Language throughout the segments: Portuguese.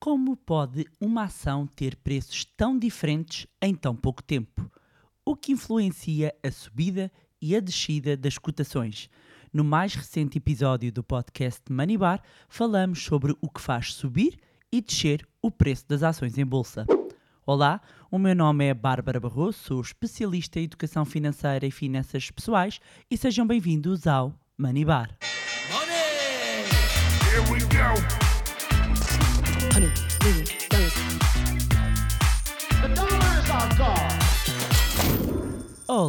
Como pode uma ação ter preços tão diferentes em tão pouco tempo? O que influencia a subida e a descida das cotações? No mais recente episódio do podcast Money Bar, falamos sobre o que faz subir e descer o preço das ações em bolsa. Olá, o meu nome é Bárbara Barroso, sou especialista em educação financeira e finanças pessoais e sejam bem-vindos ao Money Bar. Here we go.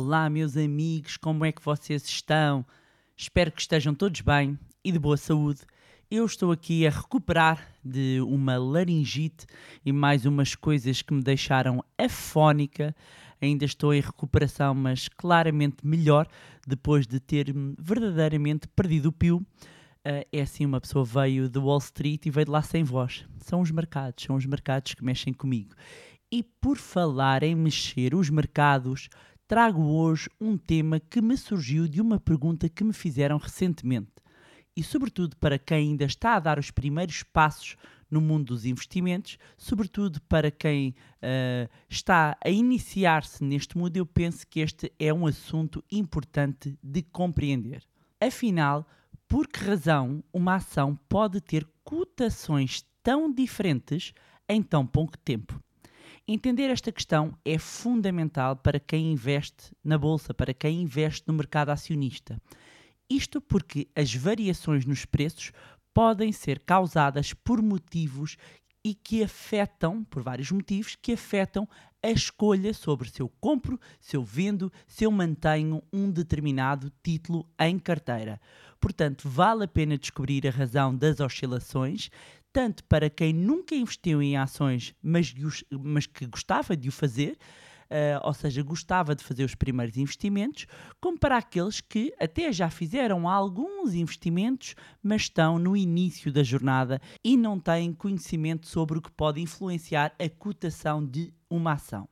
Olá, meus amigos, como é que vocês estão? Espero que estejam todos bem e de boa saúde. Eu estou aqui a recuperar de uma laringite e mais umas coisas que me deixaram afónica. Ainda estou em recuperação, mas claramente melhor depois de ter verdadeiramente perdido o pio. Ah, é assim, uma pessoa veio de Wall Street e veio de lá sem voz. São os mercados, são os mercados que mexem comigo. E por falar em mexer os mercados, trago hoje um tema que me surgiu de uma pergunta que me fizeram recentemente. E, sobretudo, para quem ainda está a dar os primeiros passos no mundo dos investimentos, sobretudo para quem ah, está a iniciar-se neste mundo, eu penso que este é um assunto importante de compreender. Afinal, por que razão uma ação pode ter cotações tão diferentes em tão pouco tempo? Entender esta questão é fundamental para quem investe na bolsa, para quem investe no mercado acionista. Isto porque as variações nos preços podem ser causadas por motivos e que afetam, por vários motivos, que afetam a escolha sobre se eu compro, se eu vendo, se eu mantenho um determinado título em carteira. Portanto, vale a pena descobrir a razão das oscilações, tanto para quem nunca investiu em ações, mas, mas que gostava de o fazer, eh, ou seja, gostava de fazer os primeiros investimentos, como para aqueles que até já fizeram alguns investimentos, mas estão no início da jornada e não têm conhecimento sobre o que pode influenciar a cotação de uma ação.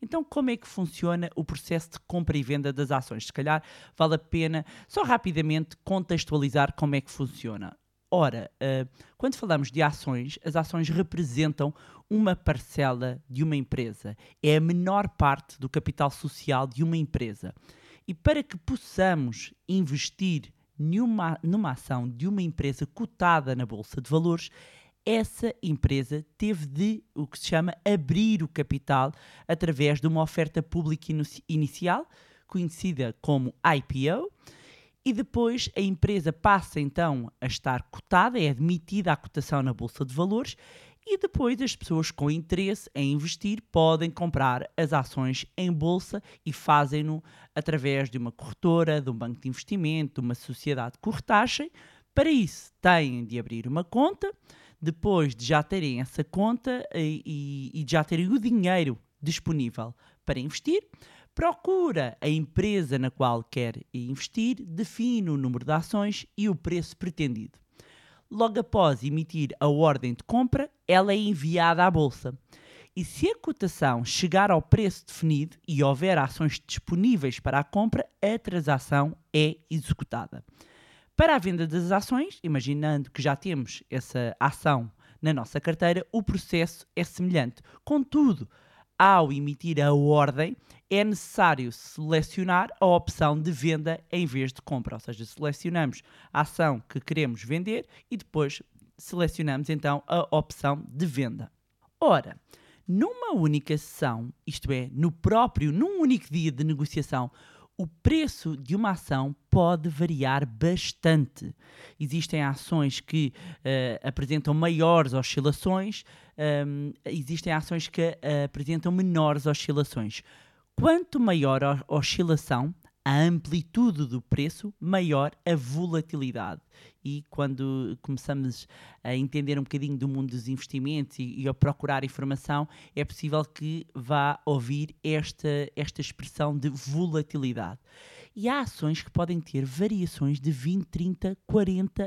Então, como é que funciona o processo de compra e venda das ações? Se calhar vale a pena só rapidamente contextualizar como é que funciona. Ora, eh, quando falamos de ações, as ações representam uma parcela de uma empresa. É a menor parte do capital social de uma empresa. E para que possamos investir numa, numa ação de uma empresa cotada na Bolsa de Valores, essa empresa teve de o que se chama abrir o capital através de uma oferta pública inici- inicial, conhecida como IPO, e depois a empresa passa então a estar cotada, é admitida à cotação na Bolsa de Valores, e depois as pessoas com interesse em investir podem comprar as ações em bolsa e fazem-no através de uma corretora, de um banco de investimento, de uma sociedade de corretagem. Para isso, têm de abrir uma conta, depois de já terem essa conta e, e- e de já terem o dinheiro disponível para investir, procura a empresa na qual quer investir, define o número de ações e o preço pretendido. Logo após emitir a ordem de compra, ela é enviada à bolsa. E se a cotação chegar ao preço definido e houver ações disponíveis para a compra, a transação é executada. Para a venda das ações, imaginando que já temos essa ação na nossa carteira, o processo é semelhante. Contudo, ao emitir a ordem, é necessário selecionar a opção de venda em vez de compra, ou seja, selecionamos a ação que queremos vender e depois selecionamos então a opção de venda. Ora, numa única sessão, isto é, no próprio, num único dia de negociação, o preço de uma ação pode variar bastante. Existem ações que eh, apresentam maiores oscilações, hum, existem ações que eh, apresentam menores oscilações. Quanto maior a oscilação, a amplitude do preço, maior a volatilidade. E quando começamos a entender um bocadinho do mundo dos investimentos e, e a procurar informação, é possível que vá ouvir esta, esta expressão de volatilidade. E há ações que podem ter variações de 20, 30, 40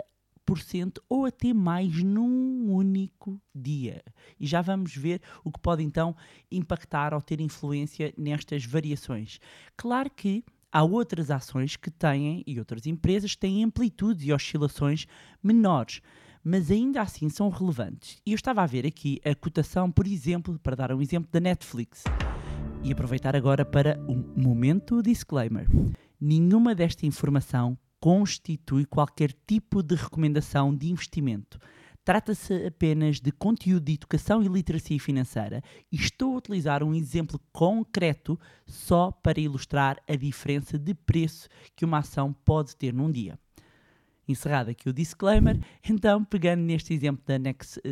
ou até mais num único dia. E já vamos ver o que pode então impactar ou ter influência nestas variações. Claro que há outras ações que têm, e outras empresas que têm amplitudes e oscilações menores. mas ainda assim são relevantes. E eu estava a ver aqui a cotação, por exemplo, para dar um exemplo da Netflix. E aproveitar agora para um momento disclaimer. Nenhuma desta informação constitui qualquer tipo de recomendação de investimento. Trata-se apenas de conteúdo de educação e literacia financeira e estou a utilizar um exemplo concreto só para ilustrar a diferença de preço que uma ação pode ter num dia. Encerrado aqui o disclaimer, então pegando neste exemplo da,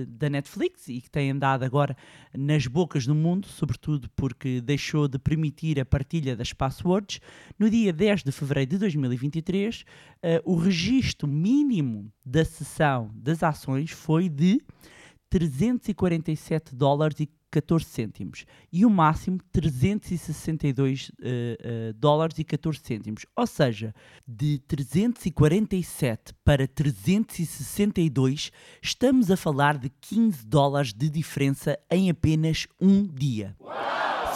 da Netflix e que tem andado agora nas bocas do mundo, sobretudo porque deixou de permitir a partilha das passwords, no dia 10 de fevereiro de 2023, eh, o registro mínimo da sessão das ações foi de 347 dólares e 14 cêntimos e o máximo 362 eh, eh, dólares e 14 cêntimos. Ou seja, de 347 para 362, estamos a falar de 15 dólares de diferença em apenas um dia.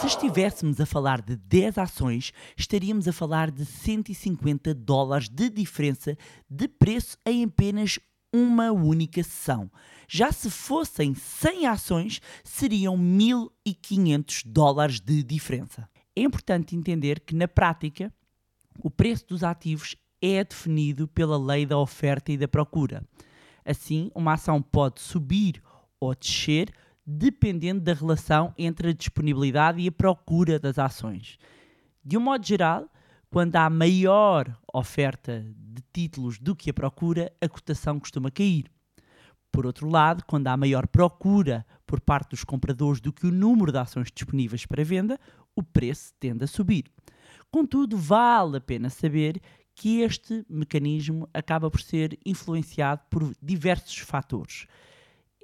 Se estivéssemos a falar de 10 ações, estaríamos a falar de 150 dólares de diferença de preço em apenas uma única sessão. Já se fossem 100 ações, seriam 1.500 dólares de diferença. É importante entender que, na prática, o preço dos ativos é definido pela lei da oferta e da procura. Assim, uma ação pode subir ou descer dependendo da relação entre a disponibilidade e a procura das ações. De um modo geral, quando há maior oferta de títulos do que a procura, a cotação costuma cair. Por outro lado, quando há maior procura por parte dos compradores do que o número de ações disponíveis para venda, o preço tende a subir. Contudo, vale a pena saber que este mecanismo acaba por ser influenciado por diversos fatores.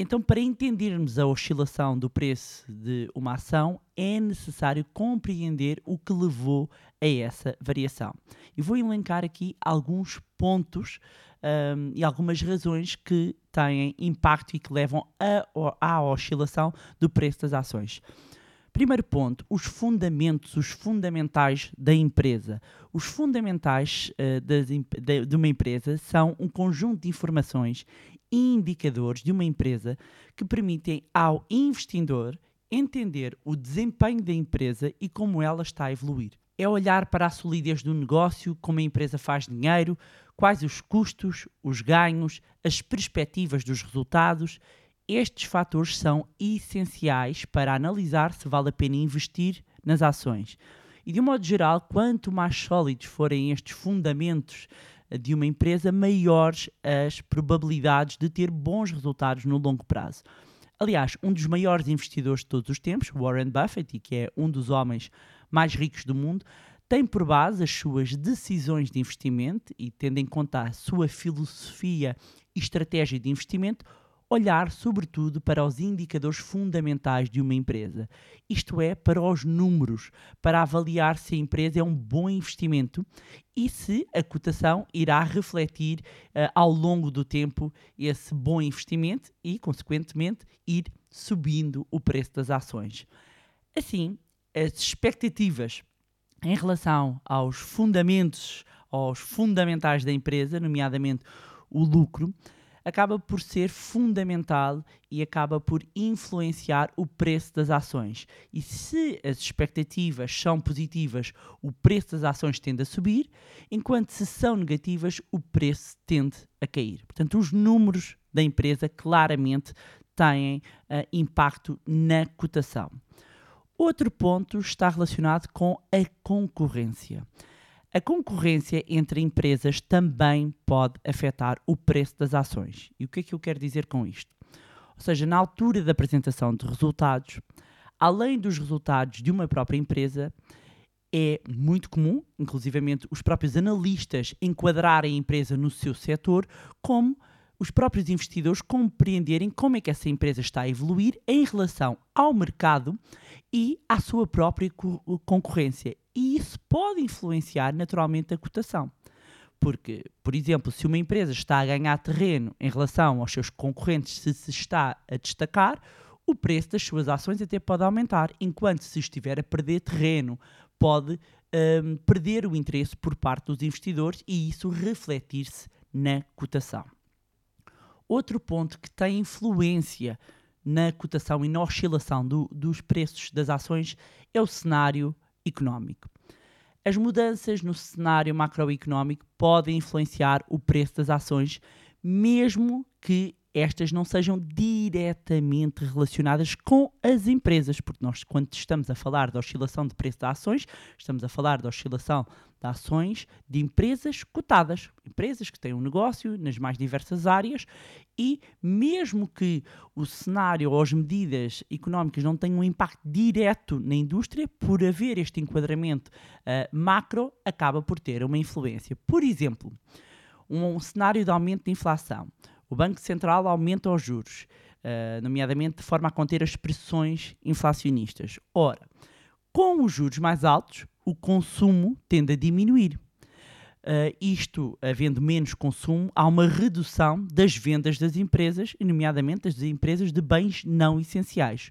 Então, para entendermos a oscilação do preço de uma ação, é necessário compreender o que levou a essa variação. E vou elencar aqui alguns pontos hum, e algumas razões que têm impacto e que levam à oscilação do preço das ações. Primeiro ponto, os fundamentos, os fundamentais da empresa. Os fundamentais eh, das de, de uma empresa são um conjunto de informações e indicadores de uma empresa que permitem ao investidor entender o desempenho da empresa e como ela está a evoluir. É olhar para a solidez do negócio, como a empresa faz dinheiro, quais os custos, os ganhos, as perspectivas dos resultados. Estes fatores são essenciais para analisar se vale a pena investir nas ações. E de um modo geral, quanto mais sólidos forem estes fundamentos eh, de uma empresa, maiores as probabilidades de ter bons resultados no longo prazo. Aliás, um dos maiores investidores de todos os tempos, Warren Buffett, e que é um dos homens mais ricos do mundo, tem por base as suas decisões de investimento e, tendo em conta a sua filosofia e estratégia de investimento, olhar sobretudo para os indicadores fundamentais de uma empresa. Isto é, para os números, para avaliar se a empresa é um bom investimento e se a cotação irá refletir eh, ao longo do tempo esse bom investimento e, consequentemente, ir subindo o preço das ações. Assim, as expectativas em relação aos fundamentos, aos fundamentais da empresa, nomeadamente o lucro, acaba por ser fundamental e acaba por influenciar o preço das ações. E se as expectativas são positivas, o preço das ações tende a subir, enquanto se são negativas, o preço tende a cair. Portanto, os números da empresa claramente têm ah, impacto na cotação. Outro ponto está relacionado com a concorrência. A concorrência entre empresas também pode afetar o preço das ações. E o que é que eu quero dizer com isto? Ou seja, na altura da apresentação de resultados, além dos resultados de uma própria empresa, é muito comum, inclusivamente os próprios analistas enquadrarem a empresa no seu setor, como os próprios investidores compreenderem como é que essa empresa está a evoluir em relação ao mercado e à sua própria co- concorrência. E isso pode influenciar naturalmente a cotação. Porque, por exemplo, se uma empresa está a ganhar terreno em relação aos seus concorrentes, se se está a destacar, o preço das suas ações até pode aumentar, enquanto se estiver a perder terreno, pode hum, perder o interesse por parte dos investidores e isso refletir-se na cotação. Outro ponto que tem influência na cotação e na oscilação do- dos preços das ações é o cenário económico. As mudanças no cenário macroeconómico podem influenciar o preço das ações, mesmo que estas não sejam diretamente relacionadas com as empresas, porque nós, quando estamos a falar da oscilação de preço de ações, estamos a falar da oscilação de ações de empresas cotadas, empresas que têm um negócio nas mais diversas áreas e mesmo que o cenário ou as medidas económicas não tenham um impacto direto na indústria, por haver este enquadramento ah, macro, acaba por ter uma influência. Por exemplo, um, cenário de aumento de inflação. O Banco Central aumenta os juros, ah, nomeadamente de forma a conter as pressões inflacionistas. Ora, com os juros mais altos, o consumo tende a diminuir. Uh, isto, havendo menos consumo, há uma redução das vendas das empresas, nomeadamente das empresas de bens não essenciais.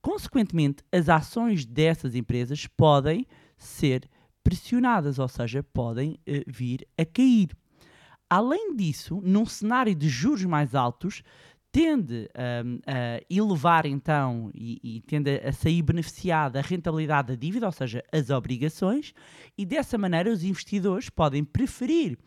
Consequentemente, as ações dessas empresas podem ser pressionadas, ou seja, podem uh, vir a cair. Além disso, num cenário de juros mais altos, tende um, a elevar então e, e tende a sair beneficiada a rentabilidade da dívida, ou seja, as obrigações, e dessa maneira os investidores podem preferir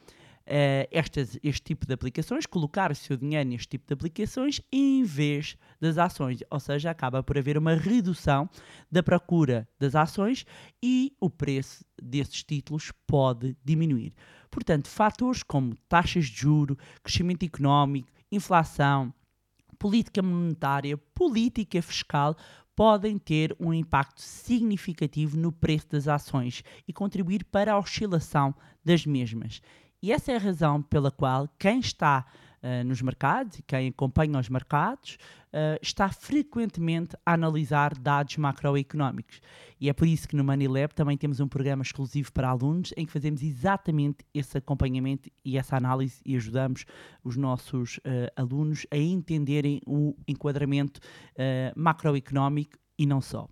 uh, estas, este tipo de aplicações, colocar o seu dinheiro neste tipo de aplicações em vez das ações, ou seja, acaba por haver uma redução da procura das ações e o preço desses títulos pode diminuir. Portanto, fatores como taxas de juro, crescimento económico, inflação, política monetária, política fiscal podem ter um impacto significativo no preço das ações e contribuir para a oscilação das mesmas. E essa é a razão pela qual quem está uh, nos mercados e quem acompanha os mercados uh, está frequentemente a analisar dados macroeconómicos. E é por isso que no Money Lab também temos um programa exclusivo para alunos em que fazemos exatamente esse acompanhamento e essa análise e ajudamos os nossos uh, alunos a entenderem o enquadramento macroeconómico e não só.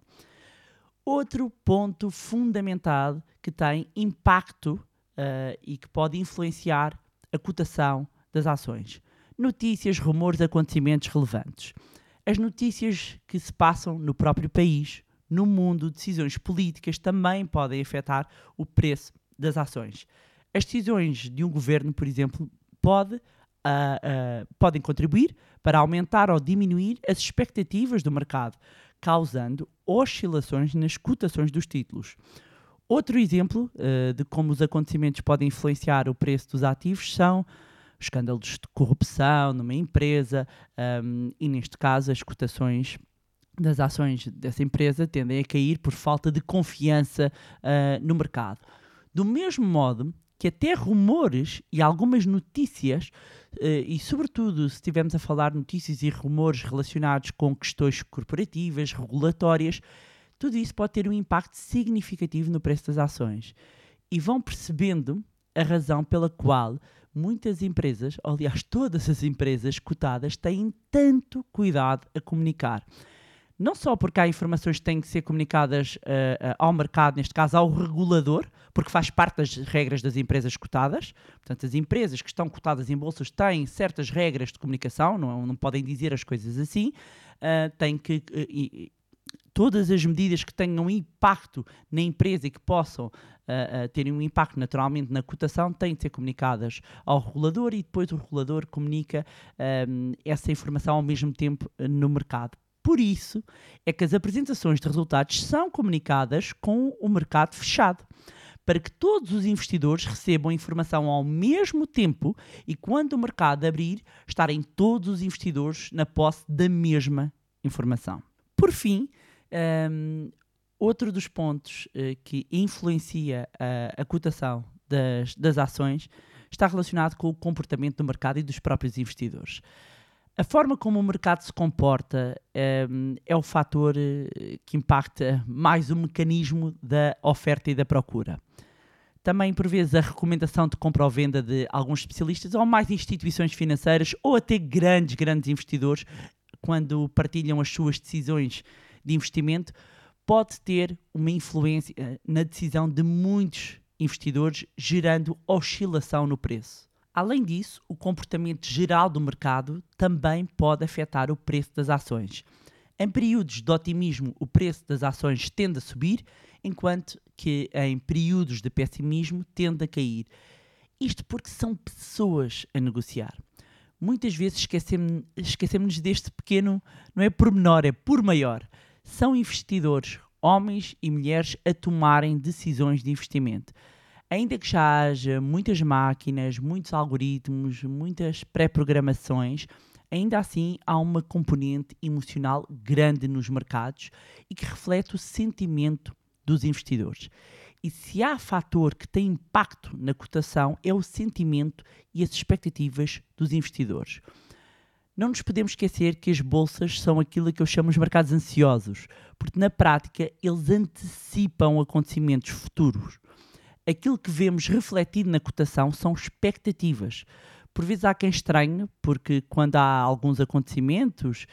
Outro ponto fundamental que tem impacto uh, e que pode influenciar a cotação das ações. Notícias, rumores, acontecimentos relevantes. As notícias que se passam no próprio país, no mundo, decisões políticas também podem afetar o preço das ações. As decisões de um governo, por exemplo, pode, uh, uh, podem contribuir para aumentar ou diminuir as expectativas do mercado, causando oscilações nas cotações dos títulos. Outro exemplo uh, de como os acontecimentos podem influenciar o preço dos ativos são escândalos de corrupção numa empresa um, e, neste caso, as cotações das ações dessa empresa tendem a cair por falta de confiança uh, no mercado. Do mesmo modo que até rumores e algumas notícias, uh, e sobretudo se estivermos a falar notícias e rumores relacionados com questões corporativas, regulatórias, tudo isso pode ter um impacto significativo no preço das ações. E vão percebendo a razão pela qual muitas empresas, aliás, todas as empresas cotadas, têm tanto cuidado a comunicar. Não só porque há informações que têm que ser comunicadas uh, uh, ao mercado, neste caso ao regulador, porque faz parte das regras das empresas cotadas. Portanto, as empresas que estão cotadas em bolsas têm certas regras de comunicação, não, não podem dizer as coisas assim, uh, têm que todas as medidas que tenham impacto na empresa e que possam uh, uh, terem um impacto naturalmente na cotação têm de ser comunicadas ao regulador e depois o regulador comunica um, essa informação ao mesmo tempo no mercado. Por isso é que as apresentações de resultados são comunicadas com o mercado fechado para que todos os investidores recebam informação ao mesmo tempo e quando o mercado abrir, estarem todos os investidores na posse da mesma informação. Por fim, um, outro dos pontos uh, que influencia a, a cotação das, das ações está relacionado com o comportamento do mercado e dos próprios investidores. A forma como o mercado se comporta um, é o fator uh, que impacta mais o mecanismo da oferta e da procura. Também, por vezes, a recomendação de compra ou venda de alguns especialistas ou mais instituições financeiras ou até grandes, grandes investidores, quando partilham as suas decisões de investimento pode ter uma influência eh, na decisão de muitos investidores, gerando oscilação no preço. Além disso, o comportamento geral do mercado também pode afetar o preço das ações. Em períodos de otimismo, o preço das ações tende a subir, enquanto que em períodos de pessimismo tende a cair. Isto porque são pessoas a negociar. Muitas vezes esquecemos, esquecemos deste pequeno, não é pormenor, é por maior. São investidores, homens e mulheres, a tomarem decisões de investimento. Ainda que já haja muitas máquinas, muitos algoritmos, muitas pré-programações, ainda assim há uma componente emocional grande nos mercados e que reflete o sentimento dos investidores. E se há fator que tem impacto na cotação é o sentimento e as expectativas dos investidores. Não nos podemos esquecer que as bolsas são aquilo que eu chamo de mercados ansiosos, porque na prática eles antecipam acontecimentos futuros. Aquilo que vemos refletido na cotação são expectativas. Por vezes há quem estranhe, porque quando há alguns acontecimentos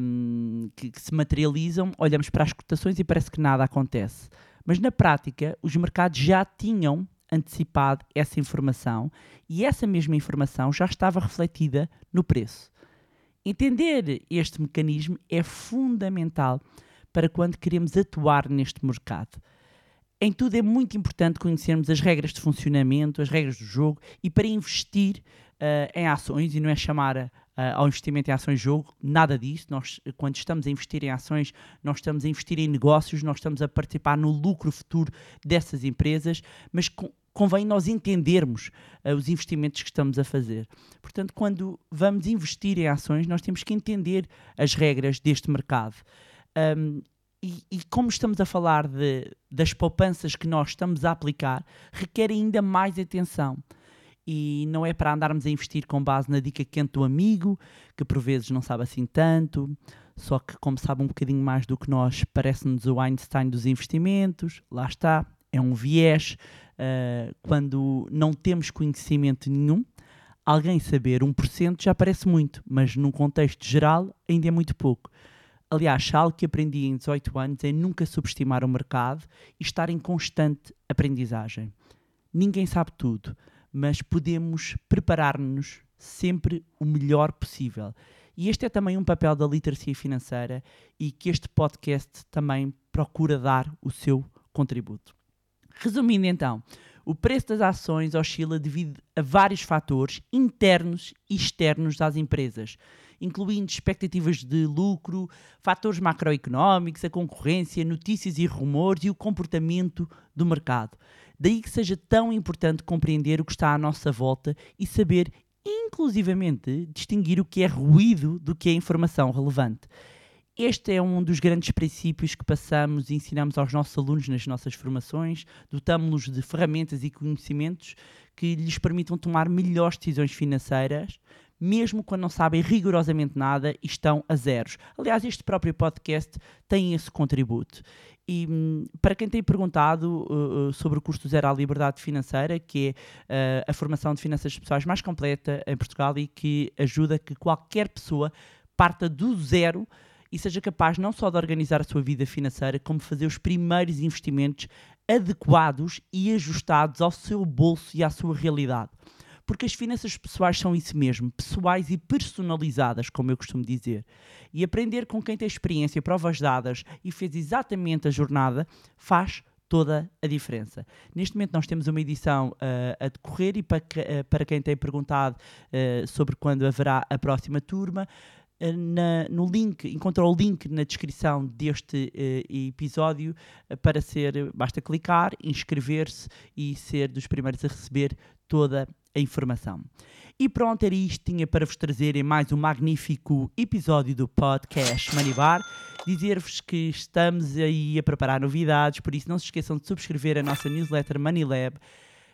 hum, que, que se materializam, olhamos para as cotações e parece que nada acontece. Mas na prática, os mercados já tinham antecipado essa informação e essa mesma informação já estava refletida no preço. Entender este mecanismo é fundamental para quando queremos atuar neste mercado. Em tudo é muito importante conhecermos as regras de funcionamento, as regras do jogo e para investir uh, em ações, e não é chamar uh, ao investimento em ações jogo, nada disso. Nós, quando estamos a investir em ações, nós estamos a investir em negócios, nós estamos a participar no lucro futuro dessas empresas, mas com, convém nós entendermos uh, os investimentos que estamos a fazer. Portanto, quando vamos investir em ações, nós temos que entender as regras deste mercado. Um, e, e, como estamos a falar de, das poupanças que nós estamos a aplicar, requer ainda mais atenção. E não é para andarmos a investir com base na dica quente do amigo, que por vezes não sabe assim tanto, só que, como sabe um bocadinho mais do que nós, parece-nos o Einstein dos investimentos. Lá está, é um viés. Uh, quando não temos conhecimento nenhum, alguém saber 1% já parece muito, mas num contexto geral ainda é muito pouco. Aliás, algo que aprendi em 18 anos é nunca subestimar o mercado e estar em constante aprendizagem. Ninguém sabe tudo, mas podemos preparar-nos sempre o melhor possível. E este é também um papel da literacia financeira e que este podcast também procura dar o seu contributo. Resumindo então, o preço das ações oscila devido a vários fatores internos e externos das empresas incluindo expectativas de lucro, fatores macroeconómicos, a concorrência, notícias e rumores e o comportamento do mercado. Daí que seja tão importante compreender o que está à nossa volta e saber, inclusivamente, distinguir o que é ruído do que é informação relevante. Este é um dos grandes princípios que passamos e ensinamos aos nossos alunos nas nossas formações. Dotamos-los de ferramentas e conhecimentos que lhes permitam tomar melhores decisões financeiras, mesmo quando não sabem rigorosamente nada e estão a zeros. Aliás, este próprio podcast tem esse contributo. E hum, para quem tem perguntado uh, sobre o curso Zero à Liberdade Financeira, que é uh, a formação de finanças pessoais mais completa em Portugal e que ajuda que qualquer pessoa parta do zero e seja capaz não só de organizar a sua vida financeira, como fazer os primeiros investimentos adequados e ajustados ao seu bolso e à sua realidade. Porque as finanças pessoais são isso mesmo, pessoais e personalizadas, como eu costumo dizer. E aprender com quem tem experiência, provas dadas e fez exatamente a jornada faz toda a diferença. Neste momento nós temos uma edição uh, a decorrer e para, que, uh, para quem tem perguntado uh, sobre quando haverá a próxima turma, na, no link, encontrou o link na descrição deste episódio para ser, basta clicar, inscrever-se e ser dos primeiros a receber toda a informação. E pronto, era isto tinha para vos trazer em mais um magnífico episódio do podcast Money Bar. Dizer-vos que estamos aí a preparar novidades, por isso não se esqueçam de subscrever a nossa newsletter Money Lab.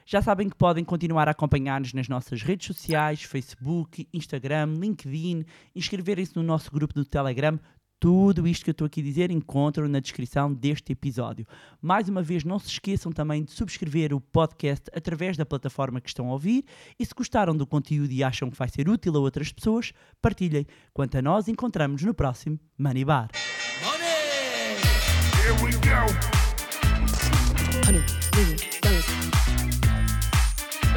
Já sabem que podem continuar a acompanhar-nos nas nossas redes sociais, Facebook, Instagram, LinkedIn, inscreverem-se no nosso grupo do Telegram. Tudo isto que eu estou aqui a dizer encontram na descrição deste episódio. Mais uma vez, não se esqueçam também de subscrever o podcast através da plataforma que estão a ouvir e se gostaram do conteúdo e acham que vai ser útil a outras pessoas, partilhem. Quanto a nós, encontramos no próximo Money Bar. Money! Here we go. Honey,